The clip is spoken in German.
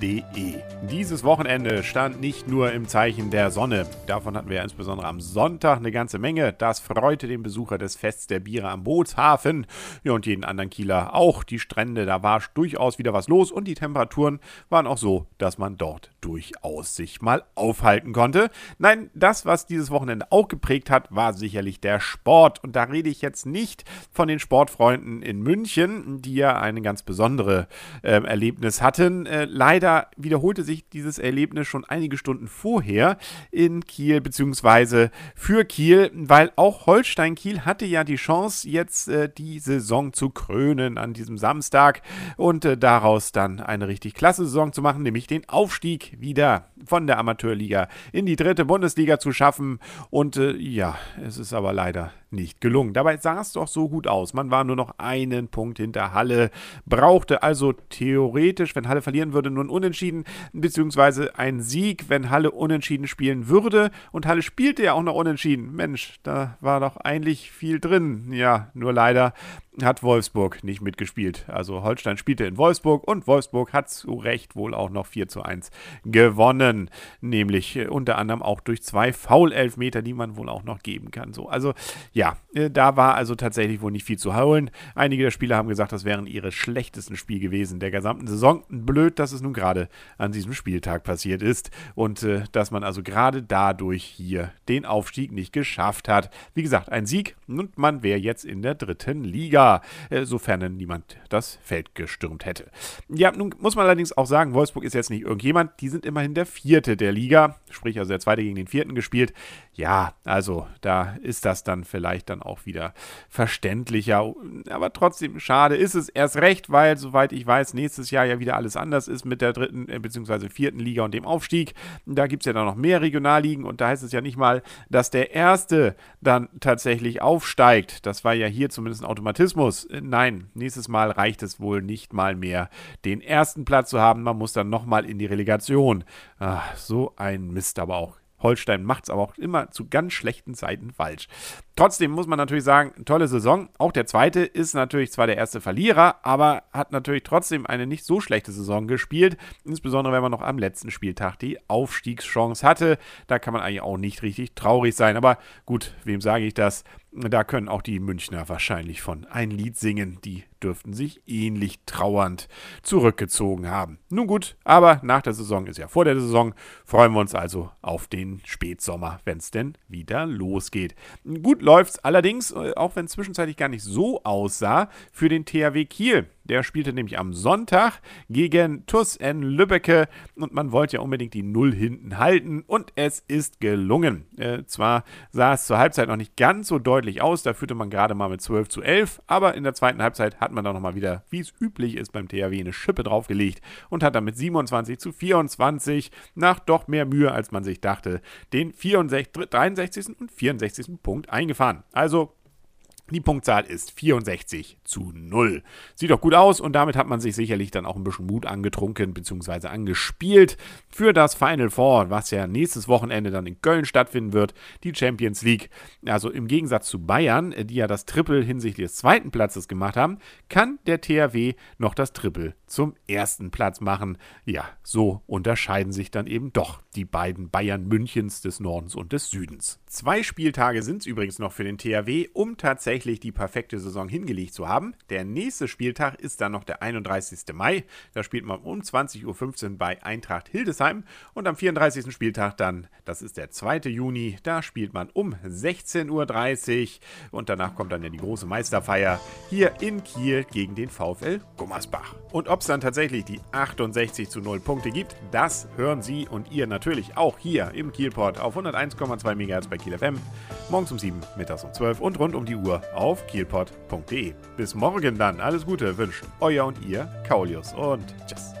www.ftf.de. Dieses Wochenende stand nicht nur im Zeichen der Sonne. Davon hatten wir insbesondere am Sonntag eine ganze Menge. Das freute den Besucher des Fests der Biere am Bootshafen ja, und jeden anderen Kieler auch. Die Strände, da war durchaus wieder was los und die Temperaturen waren auch so, dass man dort durchaus sich mal aufhalten konnte. Nein, das, was dieses Wochenende auch geprägt hat, war sicherlich der Sport. Und da rede ich jetzt nicht von den Sportfreunden in München, die ja ein ganz besonderes äh, Erlebnis hatten. Äh, leider wiederholte sich dieses Erlebnis schon einige Stunden vorher in Kiel bzw. für Kiel, weil auch Holstein Kiel hatte ja die Chance, jetzt äh, die Saison zu krönen an diesem Samstag und äh, daraus dann eine richtig klasse Saison zu machen, nämlich den Aufstieg wieder von der Amateurliga in die dritte Bundesliga zu schaffen. Und äh, ja, es ist aber leider nicht gelungen. Dabei sah es doch so gut aus. Man war nur noch einen Punkt hinter Halle, brauchte also theoretisch, wenn Halle verlieren würde, nur ein Unentschieden, beziehungsweise ein Sieg, wenn Halle unentschieden spielen würde. Und Halle spielte ja auch noch unentschieden. Mensch, da war doch eigentlich viel drin. Ja, nur leider hat Wolfsburg nicht mitgespielt. Also Holstein spielte in Wolfsburg und Wolfsburg hat zu Recht wohl auch noch 4 zu 1 gewonnen. Nämlich äh, unter anderem auch durch zwei Foul-Elfmeter, die man wohl auch noch geben kann. So, also ja, äh, da war also tatsächlich wohl nicht viel zu holen. Einige der Spieler haben gesagt, das wären ihre schlechtesten Spiel gewesen der gesamten Saison. Blöd, dass es nun gerade an diesem Spieltag passiert ist und äh, dass man also gerade dadurch hier den Aufstieg nicht geschafft hat. Wie gesagt, ein Sieg und man wäre jetzt in der dritten Liga. Liga, äh, sofern niemand das Feld gestürmt hätte. Ja, nun muss man allerdings auch sagen, Wolfsburg ist jetzt nicht irgendjemand, die sind immerhin der Vierte der Liga, sprich also der Zweite gegen den Vierten gespielt. Ja, also da ist das dann vielleicht dann auch wieder verständlicher, aber trotzdem schade ist es erst recht, weil soweit ich weiß, nächstes Jahr ja wieder alles anders ist mit der dritten äh, bzw. vierten Liga und dem Aufstieg. Da gibt es ja dann noch mehr Regionalligen und da heißt es ja nicht mal, dass der Erste dann tatsächlich aufsteigt. Das war ja hier zumindest ein Automatismus. Äh, nein, nächstes Mal reicht es wohl nicht mal mehr, den ersten Platz zu haben. Man muss dann nochmal in die Relegation. Ach, so ein Mist aber auch. Holstein macht es aber auch immer zu ganz schlechten Zeiten falsch. Trotzdem muss man natürlich sagen, tolle Saison. Auch der zweite ist natürlich zwar der erste Verlierer, aber hat natürlich trotzdem eine nicht so schlechte Saison gespielt. Insbesondere wenn man noch am letzten Spieltag die Aufstiegschance hatte. Da kann man eigentlich auch nicht richtig traurig sein. Aber gut, wem sage ich das? Da können auch die Münchner wahrscheinlich von ein Lied singen. Die dürften sich ähnlich trauernd zurückgezogen haben. Nun gut, aber nach der Saison ist ja vor der Saison. Freuen wir uns also auf den Spätsommer, wenn es denn wieder losgeht. Gut läuft es allerdings, äh, auch wenn es zwischenzeitlich gar nicht so aussah, für den THW Kiel. Der spielte nämlich am Sonntag gegen TuS N Lübbecke und man wollte ja unbedingt die Null hinten halten und es ist gelungen. Äh, zwar sah es zur Halbzeit noch nicht ganz so deutlich aus, da führte man gerade mal mit 12 zu 11, aber in der zweiten Halbzeit hat man dann nochmal wieder, wie es üblich ist beim THW, eine Schippe draufgelegt und hat dann mit 27 zu 24 nach doch mehr Mühe, als man sich dachte, den 64, 63. und 64. Punkt eingefahren. Also die Punktzahl ist 64 zu 0. Sieht doch gut aus und damit hat man sich sicherlich dann auch ein bisschen Mut angetrunken bzw. angespielt für das Final Four, was ja nächstes Wochenende dann in Köln stattfinden wird, die Champions League. Also im Gegensatz zu Bayern, die ja das Triple hinsichtlich des zweiten Platzes gemacht haben, kann der THW noch das Triple zum ersten Platz machen. Ja, so unterscheiden sich dann eben doch die beiden Bayern Münchens des Nordens und des Südens. Zwei Spieltage sind es übrigens noch für den THW, um tatsächlich tatsächlich die perfekte Saison hingelegt zu haben. Der nächste Spieltag ist dann noch der 31. Mai. Da spielt man um 20.15 Uhr bei Eintracht Hildesheim. Und am 34. Spieltag dann, das ist der 2. Juni, da spielt man um 16.30 Uhr. Und danach kommt dann ja die große Meisterfeier hier in Kiel gegen den VfL Gummersbach. Und ob es dann tatsächlich die 68 zu 0 Punkte gibt, das hören Sie und ihr natürlich auch hier im Kielport auf 101,2 MHz bei Kiel FM. Morgens um 7, mittags um 12 und rund um die Uhr auf kielpot.de. Bis morgen dann. Alles Gute wünschen euer und ihr Kaulius und tschüss.